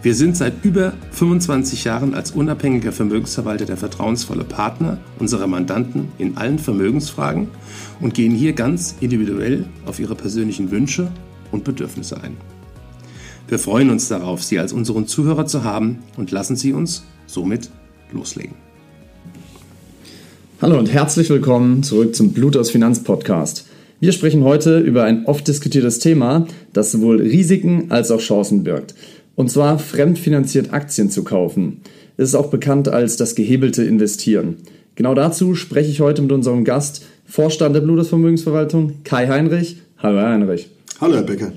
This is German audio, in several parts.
Wir sind seit über 25 Jahren als unabhängiger Vermögensverwalter der vertrauensvolle Partner unserer Mandanten in allen Vermögensfragen und gehen hier ganz individuell auf ihre persönlichen Wünsche und Bedürfnisse ein. Wir freuen uns darauf, Sie als unseren Zuhörer zu haben und lassen Sie uns somit loslegen. Hallo und herzlich willkommen zurück zum Blut aus Finanz Podcast. Wir sprechen heute über ein oft diskutiertes Thema, das sowohl Risiken als auch Chancen birgt. Und zwar fremdfinanziert Aktien zu kaufen. Es ist auch bekannt als das gehebelte Investieren. Genau dazu spreche ich heute mit unserem Gast, Vorstand der Bluders Vermögensverwaltung, Kai Heinrich. Hallo Herr Heinrich. Hallo Herr Becker.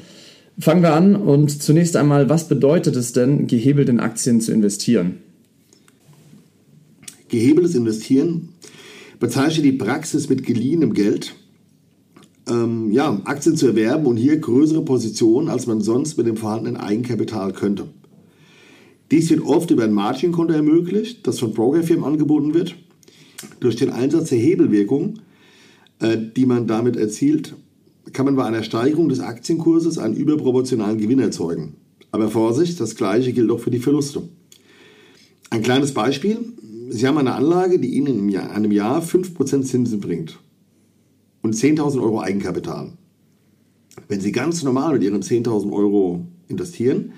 Fangen wir an und zunächst einmal, was bedeutet es denn, gehebelt in Aktien zu investieren? Gehebeltes Investieren bezeichnet die Praxis mit geliehenem Geld ähm, ja, Aktien zu erwerben und hier größere Positionen, als man sonst mit dem vorhandenen Eigenkapital könnte. Dies wird oft über ein Margin-Konto ermöglicht, das von Brokerfirmen angeboten wird. Durch den Einsatz der Hebelwirkung, äh, die man damit erzielt, kann man bei einer Steigerung des Aktienkurses einen überproportionalen Gewinn erzeugen. Aber Vorsicht, das gleiche gilt auch für die Verluste. Ein kleines Beispiel. Sie haben eine Anlage, die Ihnen in einem Jahr 5% Zinsen bringt und 10.000 Euro Eigenkapital. Wenn Sie ganz normal mit Ihren 10.000 Euro investieren,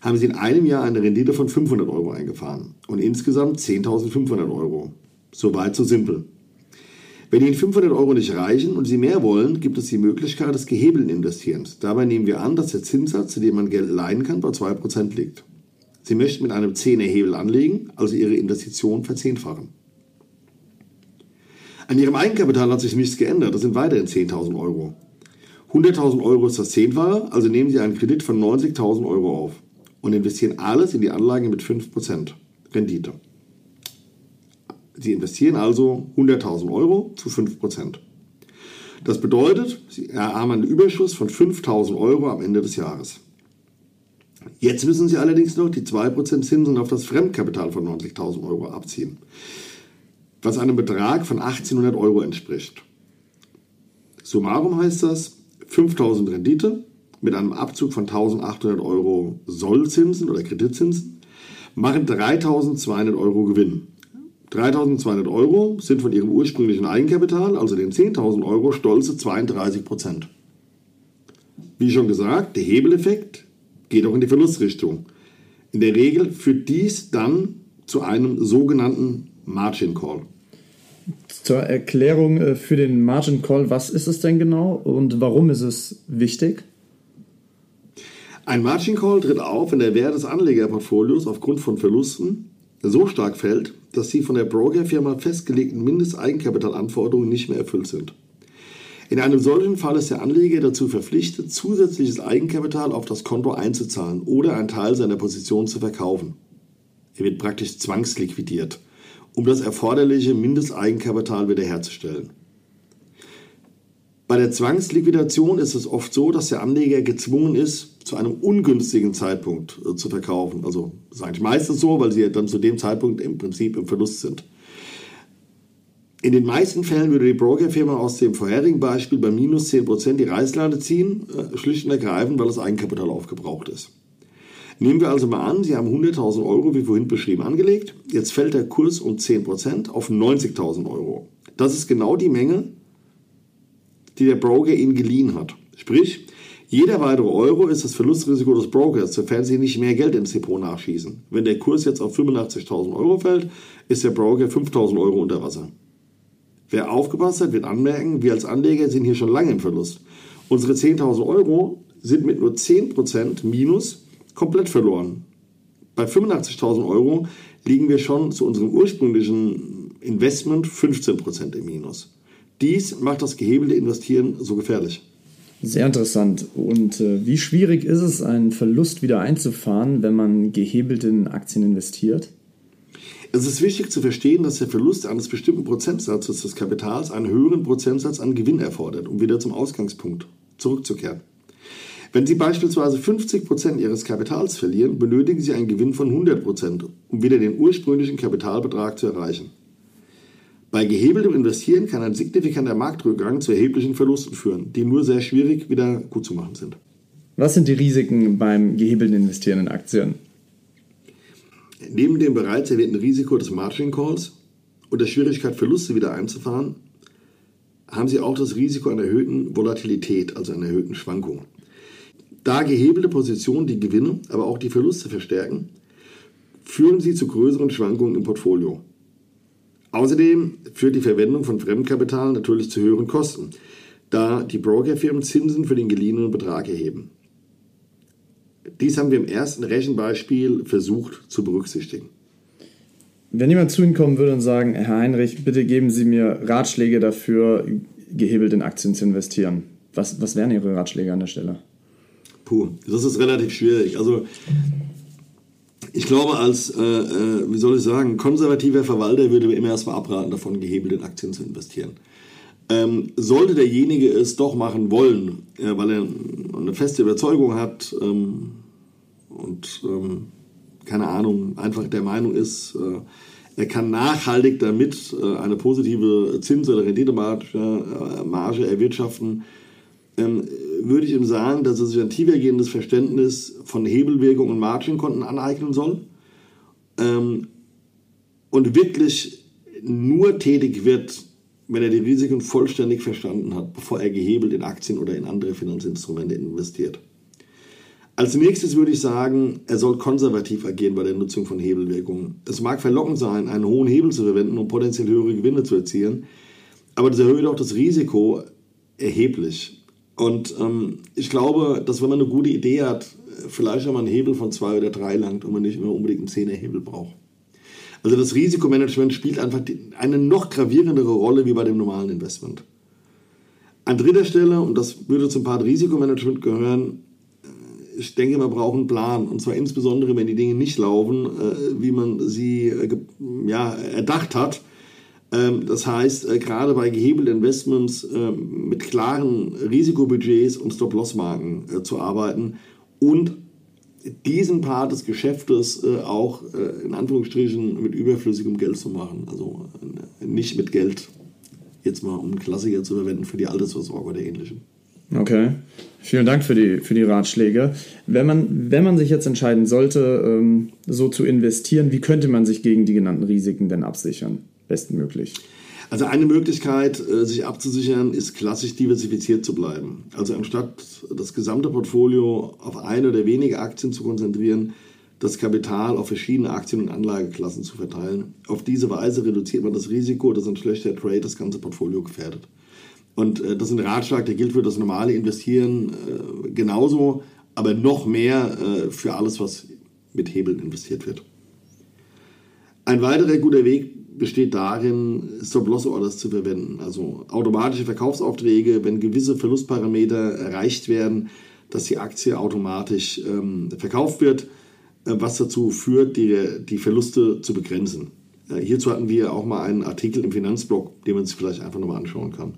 haben Sie in einem Jahr eine Rendite von 500 Euro eingefahren und insgesamt 10.500 Euro. Soweit so simpel. Wenn Ihnen 500 Euro nicht reichen und Sie mehr wollen, gibt es die Möglichkeit des gehebelten Investierens. Dabei nehmen wir an, dass der Zinssatz, zu dem man Geld leihen kann, bei 2% liegt. Sie möchten mit einem 10er Hebel anlegen, also Ihre Investition verzehnfachen. An ihrem Eigenkapital hat sich nichts geändert. Das sind weiterhin 10.000 Euro. 100.000 Euro ist das Zehnfache, also nehmen Sie einen Kredit von 90.000 Euro auf und investieren alles in die Anlage mit 5% Rendite. Sie investieren also 100.000 Euro zu 5%. Das bedeutet, Sie haben einen Überschuss von 5.000 Euro am Ende des Jahres. Jetzt müssen Sie allerdings noch die 2% Zinsen auf das Fremdkapital von 90.000 Euro abziehen was einem Betrag von 1800 Euro entspricht. Summarum heißt das 5000 Rendite mit einem Abzug von 1800 Euro Sollzinsen oder Kreditzinsen machen 3200 Euro Gewinn. 3200 Euro sind von ihrem ursprünglichen Eigenkapital, also den 10.000 Euro, stolze 32 Prozent. Wie schon gesagt, der Hebeleffekt geht auch in die Verlustrichtung. In der Regel führt dies dann zu einem sogenannten Margin Call. Zur Erklärung äh, für den Margin Call, was ist es denn genau und warum ist es wichtig? Ein Margin Call tritt auf, wenn der Wert des Anlegerportfolios aufgrund von Verlusten so stark fällt, dass die von der Brokerfirma festgelegten Mindesteigenkapitalanforderungen nicht mehr erfüllt sind. In einem solchen Fall ist der Anleger dazu verpflichtet, zusätzliches Eigenkapital auf das Konto einzuzahlen oder einen Teil seiner Position zu verkaufen. Er wird praktisch zwangsliquidiert um das erforderliche Mindesteigenkapital wiederherzustellen. Bei der Zwangsliquidation ist es oft so, dass der Anleger gezwungen ist, zu einem ungünstigen Zeitpunkt äh, zu verkaufen. Also ist eigentlich meistens so, weil sie dann zu dem Zeitpunkt im Prinzip im Verlust sind. In den meisten Fällen würde die Brokerfirma aus dem vorherigen Beispiel bei minus 10% die Reißleine ziehen, äh, schlicht und ergreifend, weil das Eigenkapital aufgebraucht ist. Nehmen wir also mal an, Sie haben 100.000 Euro, wie vorhin beschrieben, angelegt. Jetzt fällt der Kurs um 10% auf 90.000 Euro. Das ist genau die Menge, die der Broker Ihnen geliehen hat. Sprich, jeder weitere Euro ist das Verlustrisiko des Brokers, sofern Sie nicht mehr Geld ins Depot nachschießen. Wenn der Kurs jetzt auf 85.000 Euro fällt, ist der Broker 5.000 Euro unter Wasser. Wer aufgepasst hat, wird anmerken, wir als Anleger sind hier schon lange im Verlust. Unsere 10.000 Euro sind mit nur 10% Minus komplett verloren. Bei 85.000 Euro liegen wir schon zu unserem ursprünglichen Investment 15% im Minus. Dies macht das gehebelte Investieren so gefährlich. Sehr interessant. Und äh, wie schwierig ist es, einen Verlust wieder einzufahren, wenn man gehebelt in Aktien investiert? Es ist wichtig zu verstehen, dass der Verlust eines bestimmten Prozentsatzes des Kapitals einen höheren Prozentsatz an Gewinn erfordert, um wieder zum Ausgangspunkt zurückzukehren. Wenn Sie beispielsweise 50 Prozent Ihres Kapitals verlieren, benötigen Sie einen Gewinn von 100%, Prozent, um wieder den ursprünglichen Kapitalbetrag zu erreichen. Bei gehebeltem Investieren kann ein signifikanter Marktrückgang zu erheblichen Verlusten führen, die nur sehr schwierig wieder gut zu machen sind. Was sind die Risiken beim gehebelten Investieren in Aktien? Neben dem bereits erwähnten Risiko des Margin Calls und der Schwierigkeit, Verluste wieder einzufahren, haben Sie auch das Risiko einer erhöhten Volatilität, also einer erhöhten Schwankung. Da gehebelte Positionen die Gewinne, aber auch die Verluste verstärken, führen sie zu größeren Schwankungen im Portfolio. Außerdem führt die Verwendung von Fremdkapital natürlich zu höheren Kosten, da die Brokerfirmen Zinsen für den geliehenen Betrag erheben. Dies haben wir im ersten Rechenbeispiel versucht zu berücksichtigen. Wenn jemand zu Ihnen kommen würde und sagen, Herr Heinrich, bitte geben Sie mir Ratschläge dafür, gehebelt in Aktien zu investieren. Was, was wären Ihre Ratschläge an der Stelle? Puh, das ist relativ schwierig. Also ich glaube, als, äh, äh wie soll ich sagen, konservativer Verwalter würde mir immer erstmal abraten, davon gehebelt in Aktien zu investieren. Ähm, sollte derjenige es doch machen wollen, äh, weil er eine feste Überzeugung hat ähm, und ähm, keine Ahnung, einfach der Meinung ist, äh, er kann nachhaltig damit äh, eine positive Zins- oder Renditemarge Marge erwirtschaften, ähm, würde ich ihm sagen, dass er sich ein tiefergehendes Verständnis von Hebelwirkung und Margenkonten aneignen soll ähm, und wirklich nur tätig wird, wenn er die Risiken vollständig verstanden hat, bevor er gehebelt in Aktien oder in andere Finanzinstrumente investiert. Als nächstes würde ich sagen, er soll konservativ agieren bei der Nutzung von Hebelwirkungen. Es mag verlockend sein, einen hohen Hebel zu verwenden, um potenziell höhere Gewinne zu erzielen, aber das erhöht auch das Risiko erheblich. Und ähm, ich glaube, dass wenn man eine gute Idee hat, vielleicht auch mal einen Hebel von zwei oder drei langt und man nicht immer unbedingt einen Zehnerhebel braucht. Also das Risikomanagement spielt einfach eine noch gravierendere Rolle wie bei dem normalen Investment. An dritter Stelle, und das würde zum Part Risikomanagement gehören, äh, ich denke, man braucht einen Plan. Und zwar insbesondere, wenn die Dinge nicht laufen, äh, wie man sie äh, ja, erdacht hat. Ähm, das heißt, gerade bei gehebelten Investments mit klaren Risikobudgets und Stop-Loss-Marken zu arbeiten und diesen Part des Geschäftes äh, auch äh, in Anführungsstrichen mit überflüssigem Geld zu machen. Also äh, nicht mit Geld, jetzt mal um Klassiker zu verwenden für die Altersvorsorge oder ähnlichem. Okay. Vielen Dank für die, für die Ratschläge. Wenn man, wenn man sich jetzt entscheiden sollte, ähm, so zu investieren, wie könnte man sich gegen die genannten Risiken denn absichern? Bestmöglich. Also eine Möglichkeit, äh, sich abzusichern, ist klassisch diversifiziert zu bleiben. Also anstatt das gesamte Portfolio auf eine oder wenige Aktien zu konzentrieren, das Kapital auf verschiedene Aktien und Anlageklassen zu verteilen. Auf diese Weise reduziert man das Risiko, dass ein schlechter Trade das ganze Portfolio gefährdet. Und äh, das ist ein Ratschlag, der gilt für das normale Investieren äh, genauso, aber noch mehr für alles, was mit Hebeln investiert wird. Ein weiterer guter Weg besteht darin, Stop-Loss-Orders zu verwenden. Also automatische Verkaufsaufträge, wenn gewisse Verlustparameter erreicht werden, dass die Aktie automatisch ähm, verkauft wird, äh, was dazu führt, die, die Verluste zu begrenzen. Äh, hierzu hatten wir auch mal einen Artikel im Finanzblog, den man sich vielleicht einfach nochmal anschauen kann.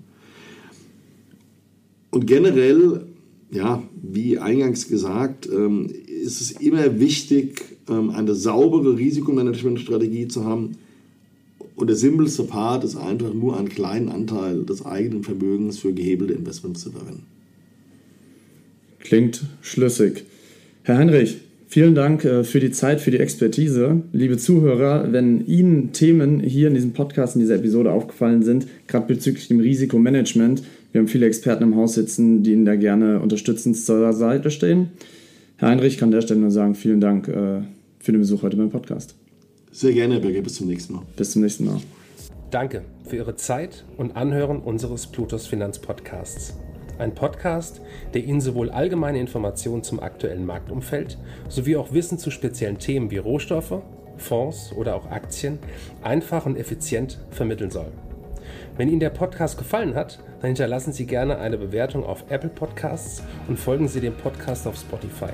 Und generell, ja, wie eingangs gesagt, ähm, ist es immer wichtig, eine saubere Risikomanagementstrategie zu haben, und der simpelste Part ist einfach nur einen kleinen Anteil des eigenen Vermögens für gehebelte Investments zu verwenden. Klingt schlüssig. Herr Heinrich, vielen Dank äh, für die Zeit, für die Expertise. Liebe Zuhörer, wenn Ihnen Themen hier in diesem Podcast, in dieser Episode aufgefallen sind, gerade bezüglich dem Risikomanagement, wir haben viele Experten im Haus sitzen, die Ihnen da gerne unterstützend zur Seite stehen. Herr Heinrich kann an der Stelle nur sagen, vielen Dank äh, für den Besuch heute beim Podcast. Sehr gerne, Herr Berger. Bis zum nächsten Mal. Bis zum nächsten Mal. Danke für Ihre Zeit und Anhören unseres Plutos Finanzpodcasts. Ein Podcast, der Ihnen sowohl allgemeine Informationen zum aktuellen Marktumfeld sowie auch Wissen zu speziellen Themen wie Rohstoffe, Fonds oder auch Aktien einfach und effizient vermitteln soll. Wenn Ihnen der Podcast gefallen hat, dann hinterlassen Sie gerne eine Bewertung auf Apple Podcasts und folgen Sie dem Podcast auf Spotify.